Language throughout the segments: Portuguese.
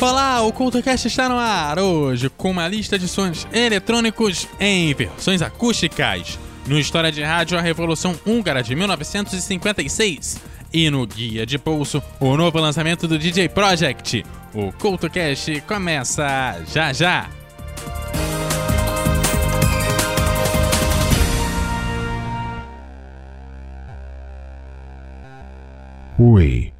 Olá, o CultoCast está no ar hoje com uma lista de sons eletrônicos em versões acústicas. No História de Rádio, a Revolução Húngara de 1956. E no Guia de Pulso, o novo lançamento do DJ Project. O CultoCast começa já já! Oi,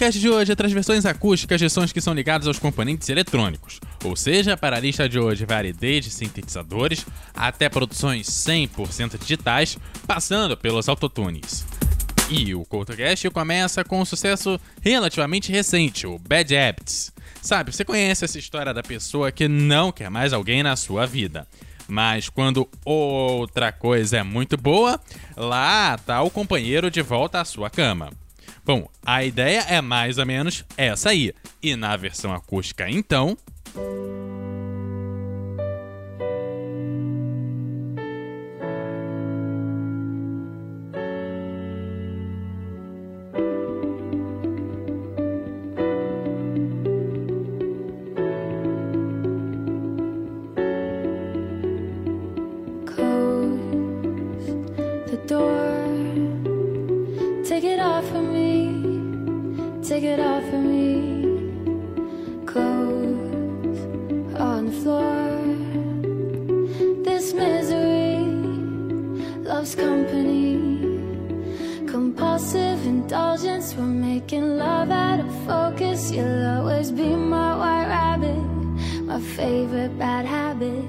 O ColdCast de hoje é traz versões acústicas de sons que são ligados aos componentes eletrônicos, ou seja, para a lista de hoje vale desde sintetizadores até produções 100% digitais, passando pelos autotunes. E o ColdCast começa com um sucesso relativamente recente, o Bad Habits. Sabe, você conhece essa história da pessoa que não quer mais alguém na sua vida. Mas quando outra coisa é muito boa, lá tá o companheiro de volta à sua cama. Bom, a ideia é mais ou menos essa aí. E na versão acústica, então. Loves company. Compulsive indulgence. We're making love out of focus. You'll always be my white rabbit. My favorite bad habit.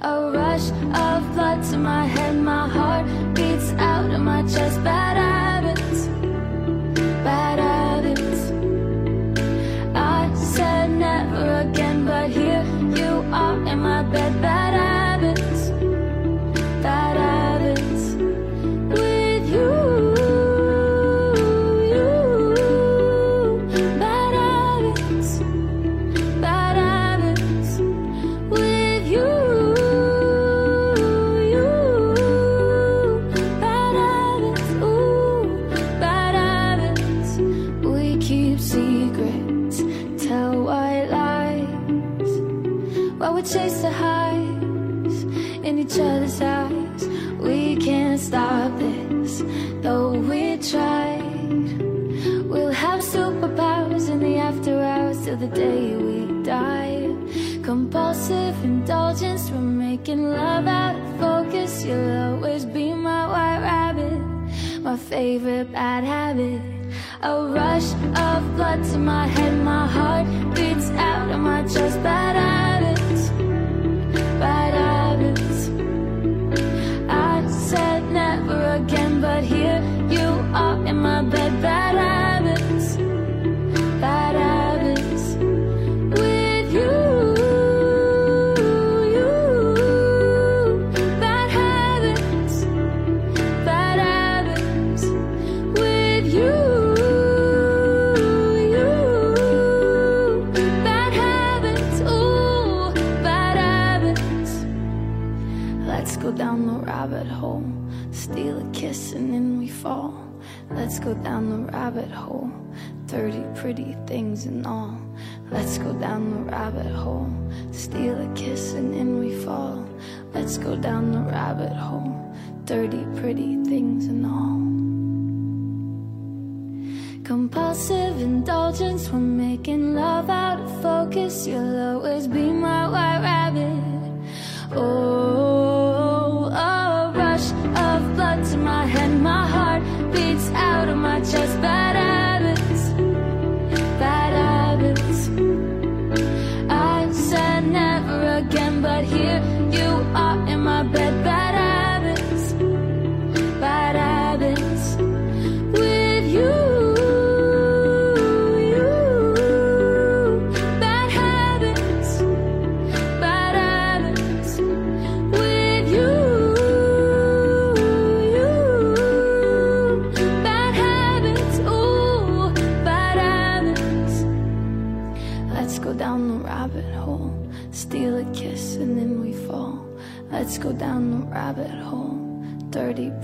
A rush of blood to my head. My heart beats out of my chest. Bad habits. Bad habits. I said never again, but here you are in my bed. Chase the highs in each other's eyes. We can't stop this, though we tried. We'll have superpowers in the after hours till the day we die. Compulsive indulgence, we're making love out of focus. You'll always be my white rabbit, my favorite bad habit. A rush of blood to my head, my heart beats out of my chest. Bad habits, bad habits. I said never again, but here you are in my bed. Let's go down the rabbit hole, steal a kiss and then we fall. Let's go down the rabbit hole, 30 pretty things and all. Compulsive indulgence, we're making love out of focus. You'll always be my white rabbit. Oh,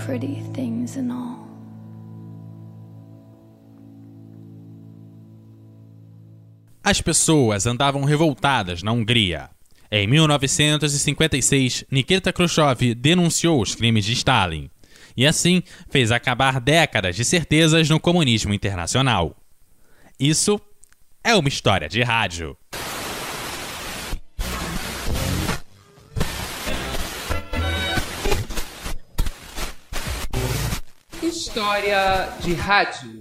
pretty things and all. As pessoas andavam revoltadas na Hungria. Em 1956, Nikita Khrushchev denunciou os crimes de Stalin e assim fez acabar décadas de certezas no comunismo internacional. Isso é uma história de rádio. História de rádio.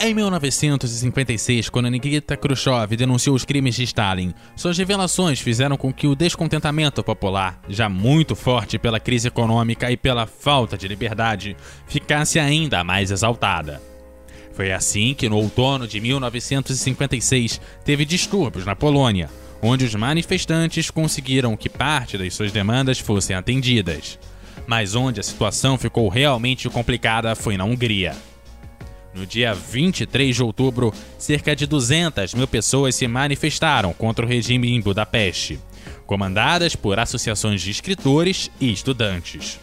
Em 1956, quando Nikita Khrushchev denunciou os crimes de Stalin, suas revelações fizeram com que o descontentamento popular, já muito forte pela crise econômica e pela falta de liberdade, ficasse ainda mais exaltada. Foi assim que, no outono de 1956, teve distúrbios na Polônia, onde os manifestantes conseguiram que parte das suas demandas fossem atendidas. Mas onde a situação ficou realmente complicada foi na Hungria. No dia 23 de outubro, cerca de 200 mil pessoas se manifestaram contra o regime em Budapeste, comandadas por associações de escritores e estudantes.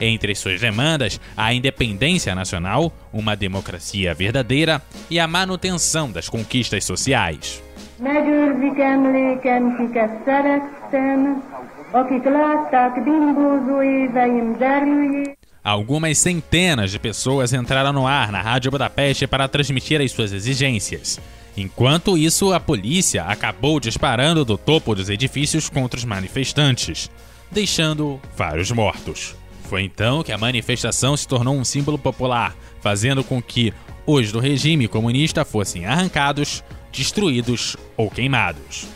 Entre suas demandas, a independência nacional, uma democracia verdadeira e a manutenção das conquistas sociais. Megőrzik emlékem, kiket szerettem, akik látták bimbózó éveim. Algumas centenas de pessoas entraram no ar na Rádio Budapeste para transmitir as suas exigências. Enquanto isso, a polícia acabou disparando do topo dos edifícios contra os manifestantes, deixando vários mortos. Foi então que a manifestação se tornou um símbolo popular, fazendo com que os do regime comunista fossem arrancados, destruídos ou queimados.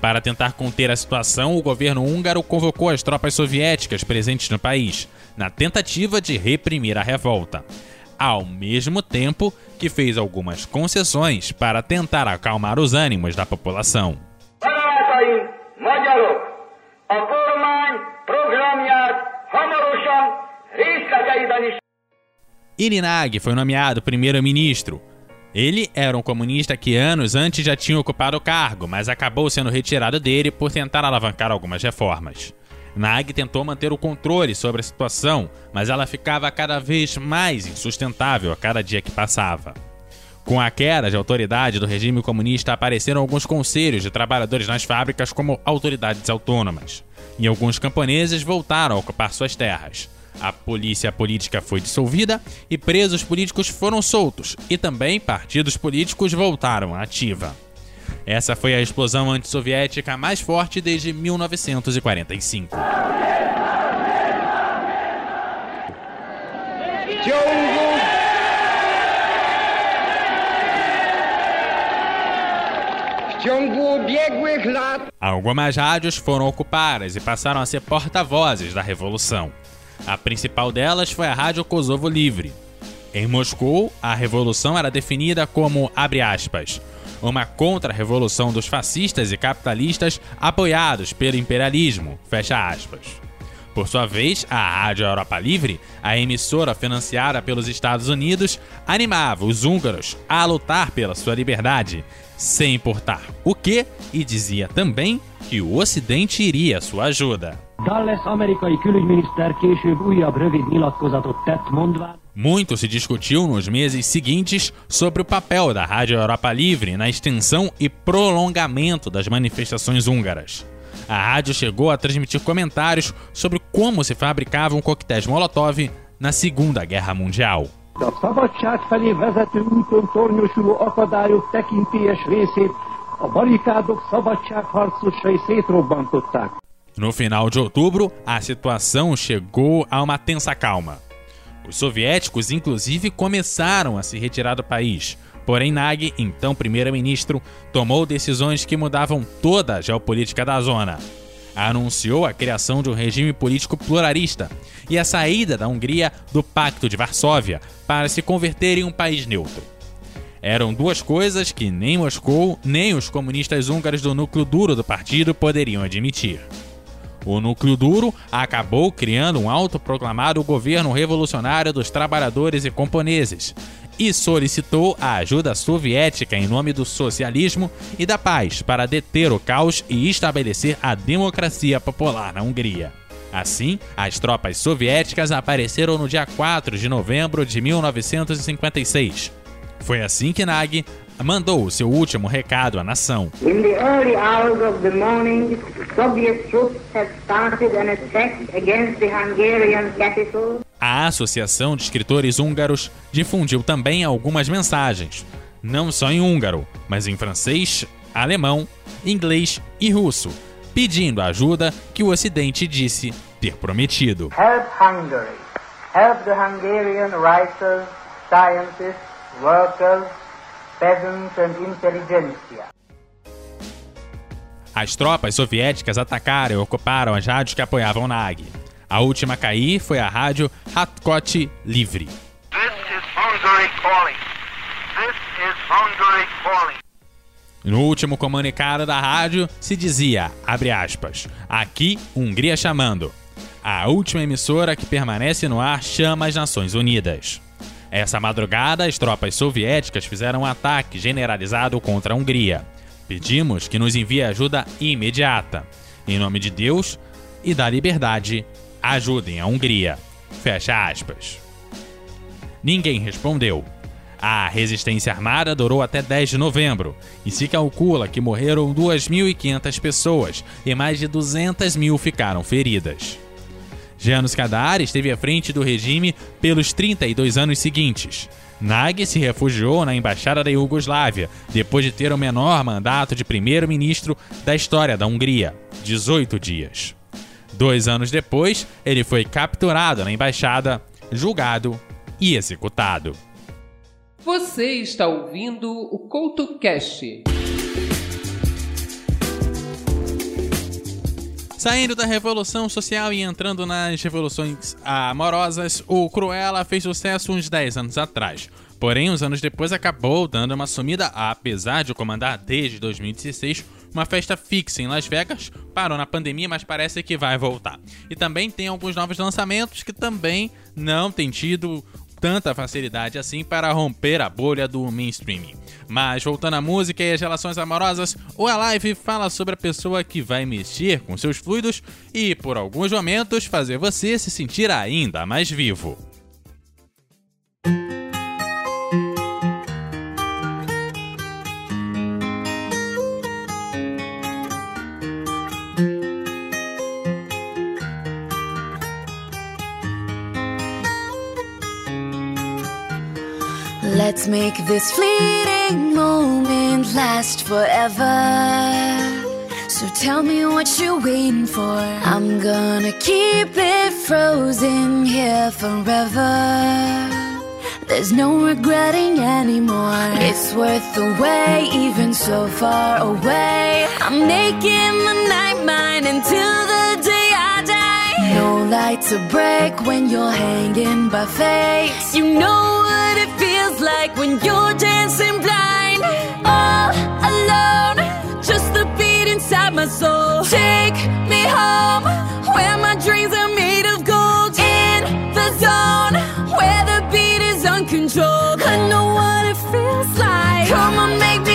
Para tentar conter a situação, o governo húngaro convocou as tropas soviéticas presentes no país, na tentativa de reprimir a revolta, ao mesmo tempo que fez algumas concessões para tentar acalmar os ânimos da população. Irinag foi nomeado primeiro-ministro. Ele era um comunista que anos antes já tinha ocupado o cargo, mas acabou sendo retirado dele por tentar alavancar algumas reformas. Nag tentou manter o controle sobre a situação, mas ela ficava cada vez mais insustentável a cada dia que passava. Com a queda de autoridade do regime comunista, apareceram alguns conselhos de trabalhadores nas fábricas como autoridades autônomas, e alguns camponeses voltaram a ocupar suas terras. A polícia política foi dissolvida e presos políticos foram soltos, e também partidos políticos voltaram à ativa. Essa foi a explosão antissoviética mais forte desde 1945. w ciągu w ciągu ubiegłych lat Algumas rádios foram ocupadas e passaram a ser porta-vozes da revolução. A principal delas foi a Rádio Kosovo Livre. Em Moscou, a revolução era definida como, abre aspas, uma contra-revolução dos fascistas e capitalistas apoiados pelo imperialismo, fecha aspas. Por sua vez, a Rádio Europa Livre, a emissora financiada pelos Estados Unidos, animava os húngaros a lutar pela sua liberdade, sem importar o que, e dizia também que o Ocidente iria à sua ajuda. Dulles amerikai külügyminiszter később újabb rövid nyilatkozatot tett, mondván, Muito se discutiu nos meses seguintes sobre o papel da Rádio Europa Livre na extensão e prolongamento das manifestações húngaras. A rádio chegou a transmitir comentários sobre como se fabricavam coquetéis Molotov na Segunda Guerra Mundial. a szabadság felé vezető úton tornyosuló akadályok tekintélyes részét a barikádok szabadságharcosai szétrobbantották. No final de outubro, a situação chegou a uma tensa calma. Os soviéticos, inclusive, começaram a se retirar do país. Porém, Nag, então primeiro-ministro, tomou decisões que mudavam toda a geopolítica da zona. Anunciou a criação de um regime político pluralista e a saída da Hungria do Pacto de Varsóvia para se converter em um país neutro. Eram duas coisas que nem Moscou nem os comunistas húngaros do núcleo duro do partido poderiam admitir. O núcleo duro acabou criando um autoproclamado governo revolucionário dos trabalhadores e camponeses e solicitou a ajuda soviética em nome do socialismo e da paz para deter o caos e estabelecer a democracia popular na Hungria. Assim, as tropas soviéticas apareceram no dia 4 de novembro de 1956. Foi assim que Nag mandou o seu último recado à nação. In the early hours of the morning, Soviet troops had started an attack against the Hungarian capital. A Associação de Escritores Húngaros difundiu também algumas mensagens, não só em húngaro, mas em francês, alemão, inglês e russo, pedindo a ajuda que o Ocidente disse ter prometido. Help Hungary. Help the Hungarian writers, scientists, workers, peasants and intelligentsia. As tropas soviéticas atacaram e ocuparam as rádios que apoiavam Nag. A última a cair foi a rádio Hatkot Livre. No último comunicado da rádio se dizia, abre aspas, aqui Hungria chamando. A última emissora que permanece no ar chama as Nações Unidas. Essa madrugada, as tropas soviéticas fizeram um ataque generalizado contra a Hungria. Pedimos que nos envie ajuda imediata. Em nome de Deus e da liberdade, ajudem a Hungria. Fecha aspas. Ninguém respondeu. A resistência armada durou até 10 de novembro e se calcula que morreram 2.500 pessoas e mais de 200 mil ficaram feridas. Janos Kadar esteve à frente do regime pelos 32 anos seguintes. Nag se refugiou na embaixada da Iugoslávia depois de ter o menor mandato de primeiro-ministro da história da Hungria 18 dias. Dois anos depois, ele foi capturado na embaixada, julgado e executado. Você está ouvindo o CoutoCast. Saindo da revolução social e entrando nas revoluções amorosas, o Cruella fez sucesso uns 10 anos atrás. Porém, uns anos depois acabou dando uma sumida, apesar de comandar desde 2016 uma festa fixa em Las Vegas. Parou na pandemia, mas parece que vai voltar. E também tem alguns novos lançamentos que também não tem tido tanta facilidade assim para romper a bolha do mainstream. Mas voltando à música e às relações amorosas, o Alive fala sobre a pessoa que vai mexer com seus fluidos e, por alguns momentos, fazer você se sentir ainda mais vivo. Let's make this fleeting moment last forever. So tell me what you're waiting for. I'm gonna keep it frozen here forever. There's no regretting anymore. It's worth the wait, even so far away. I'm making the night mine until the day I die. No light to break when you're hanging by fate. You know like when you're dancing blind. All alone, just the beat inside my soul. Take me home, where my dreams are made of gold. In the zone, where the beat is uncontrolled. I know what it feels like. Come on, make me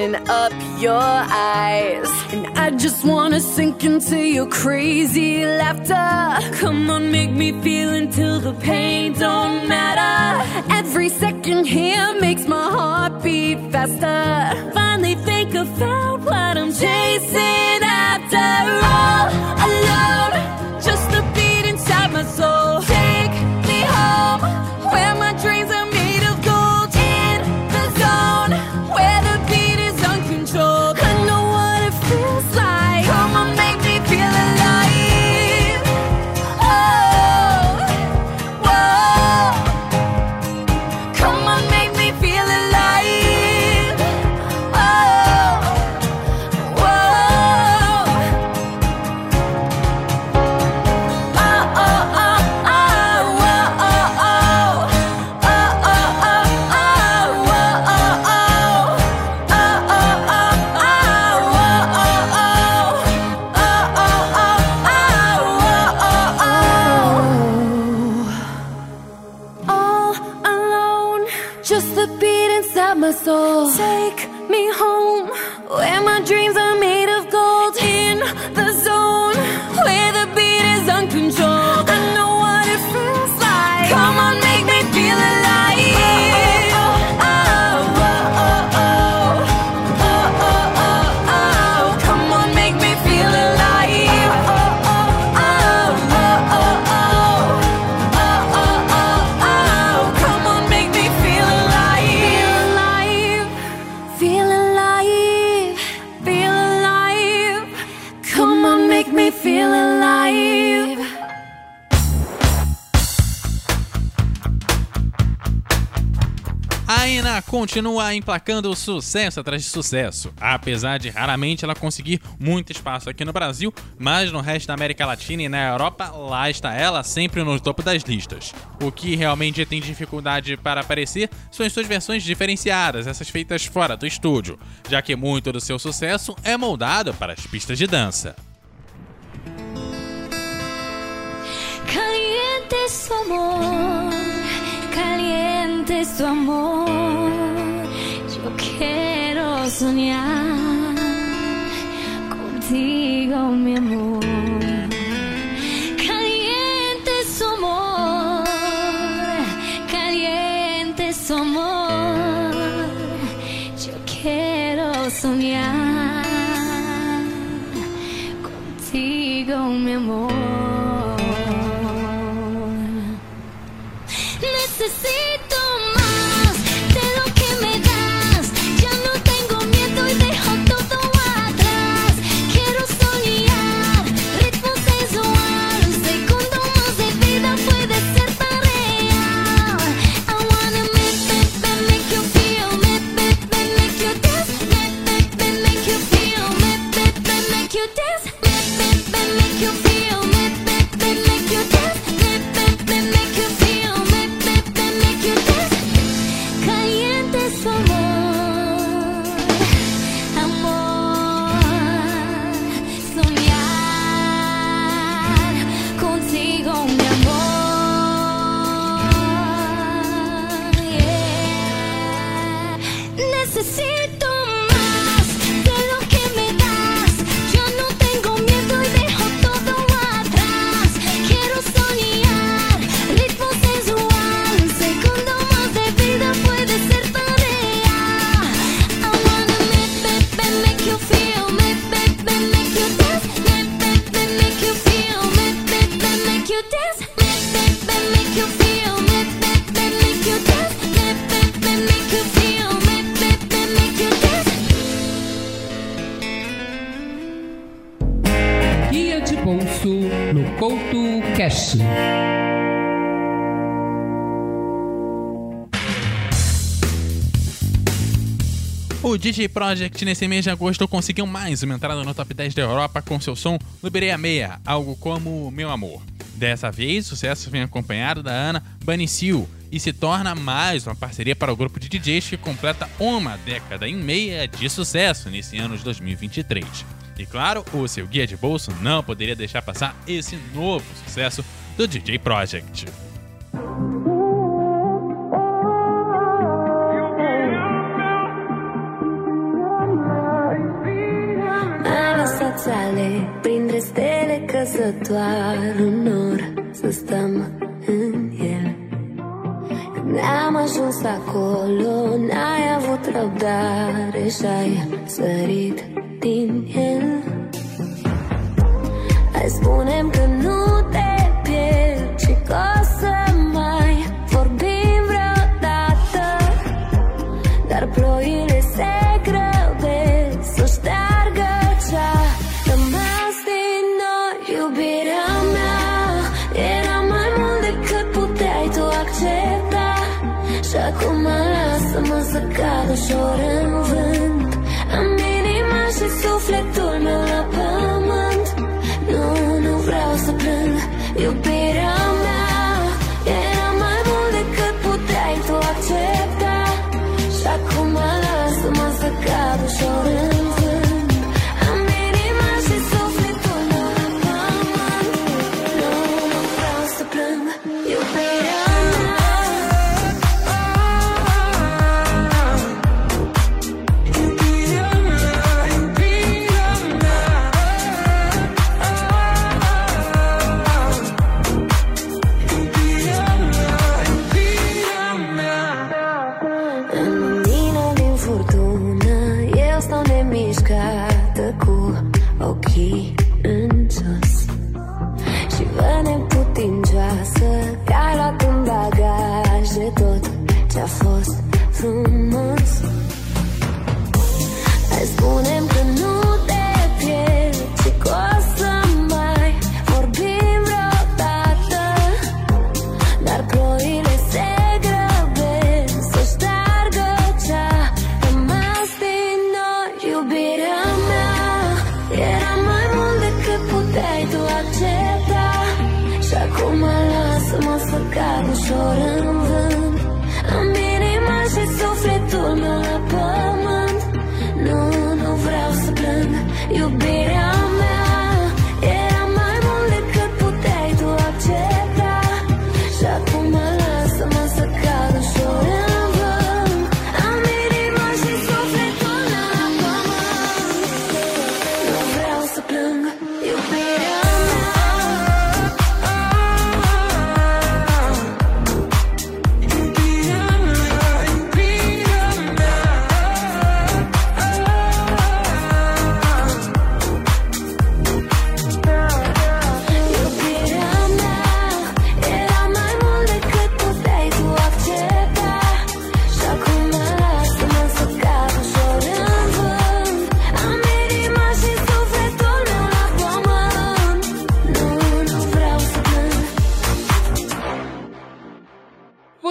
Open up your eyes. And I just wanna sink into your crazy laughter. Come on, make me feel until the pain don't matter. Every second here makes my heart beat faster. Finally think found what I'm chasing just the beat inside my soul. Take me home, where my dreams are continua emplacando sucesso atrás de sucesso, apesar de raramente ela conseguir muito espaço aqui no Brasil, mas no resto da América Latina e na Europa, lá está ela sempre no topo das listas. O que realmente tem dificuldade para aparecer são as suas versões diferenciadas, essas feitas fora do estúdio, já que muito do seu sucesso é moldado para as pistas de dança. Caliente amor, caliente amor. Yo quiero soñar contigo, mi amor. Caliente su amor, caliente su amor. Yo quiero soñar O DJ Project nesse mês de agosto conseguiu mais uma entrada no top 10 da Europa com seu som Liberei a Meia, algo como Meu Amor. Dessa vez, o sucesso vem acompanhado da Ana Banicil e se torna mais uma parceria para o grupo de DJs que completa uma década e meia de sucesso nesse ano de 2023. E claro, o seu guia de bolso não poderia deixar passar esse novo sucesso do DJ Project. Sale Printre stele că să doar un nor Să stăm în el. Când ne-am ajuns acolo N-ai avut răbdare Și-ai sărit din el. Hai spunem că nu te pierd Și că o să ușor în vânt. Am inima și sufletul meu key.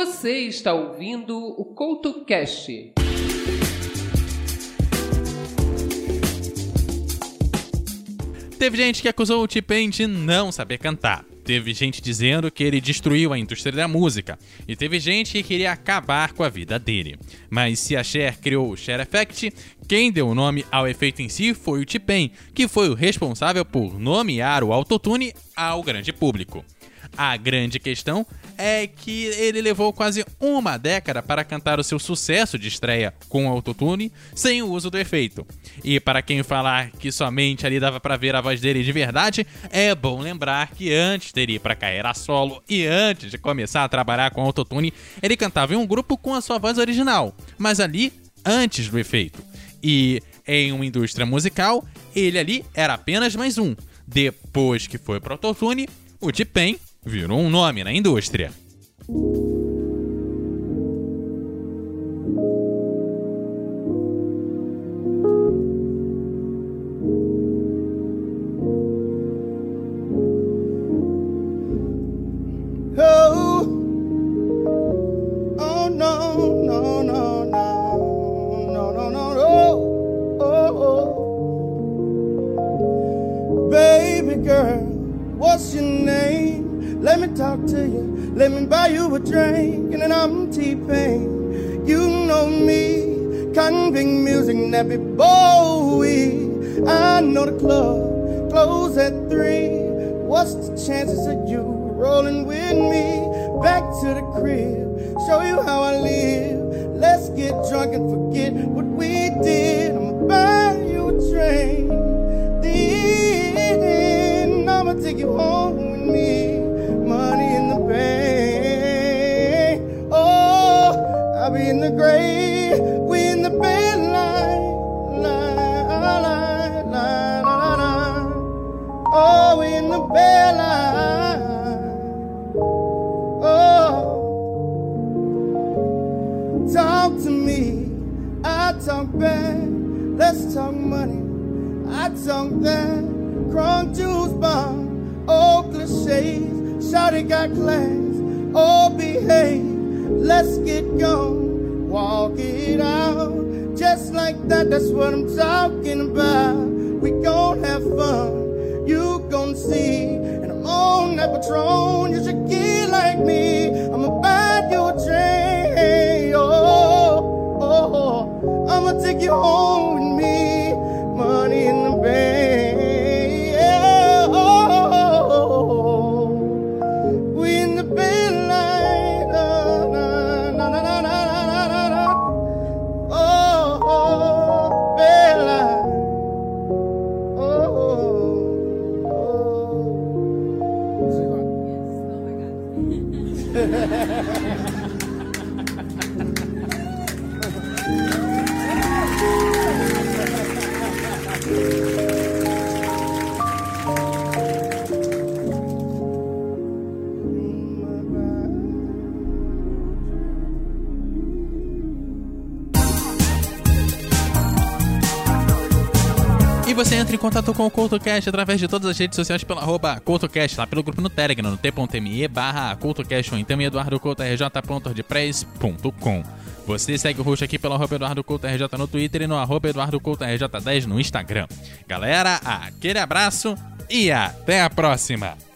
Você está ouvindo o Couto Cast. Teve gente que acusou o T-Pain de não saber cantar. Teve gente dizendo que ele destruiu a indústria da música. E teve gente que queria acabar com a vida dele. Mas se a Cher criou o Cher Effect, quem deu o nome ao efeito em si foi o T-Pain, que foi o responsável por nomear o autotune ao grande público. A grande questão é que ele levou quase uma década para cantar o seu sucesso de estreia com autotune sem o uso do efeito. E para quem falar que somente ali dava para ver a voz dele de verdade, é bom lembrar que antes dele ir para carreira solo e antes de começar a trabalhar com autotune, ele cantava em um grupo com a sua voz original, mas ali antes do efeito. E em uma indústria musical, ele ali era apenas mais um. Depois que foi pro autotune, o T-Pain virou um nome na indústria. Show you how I live. Let's get drunk and forget what we did. That crunk juice bomb. All cliches, shawty got class. All behave, let's get going. Walk it out, just like that. That's what I'm talking about. We gon' have fun, you gon' see. And I'm on that patron. You should get like me. I'ma buy you a train. Oh, oh, oh. I'ma take you home você entra em contato com o CoutoCast através de todas as redes sociais pelo arroba CoutoCast, lá pelo grupo no Telegram, no t.me barra CoutoCast ou então em eduardocoutorj.press.com. Você segue o host aqui pelo arroba EduardoCoutoRJ no Twitter e no arroba EduardoCoutoRJ10 no Instagram. Galera, aquele abraço e até a próxima!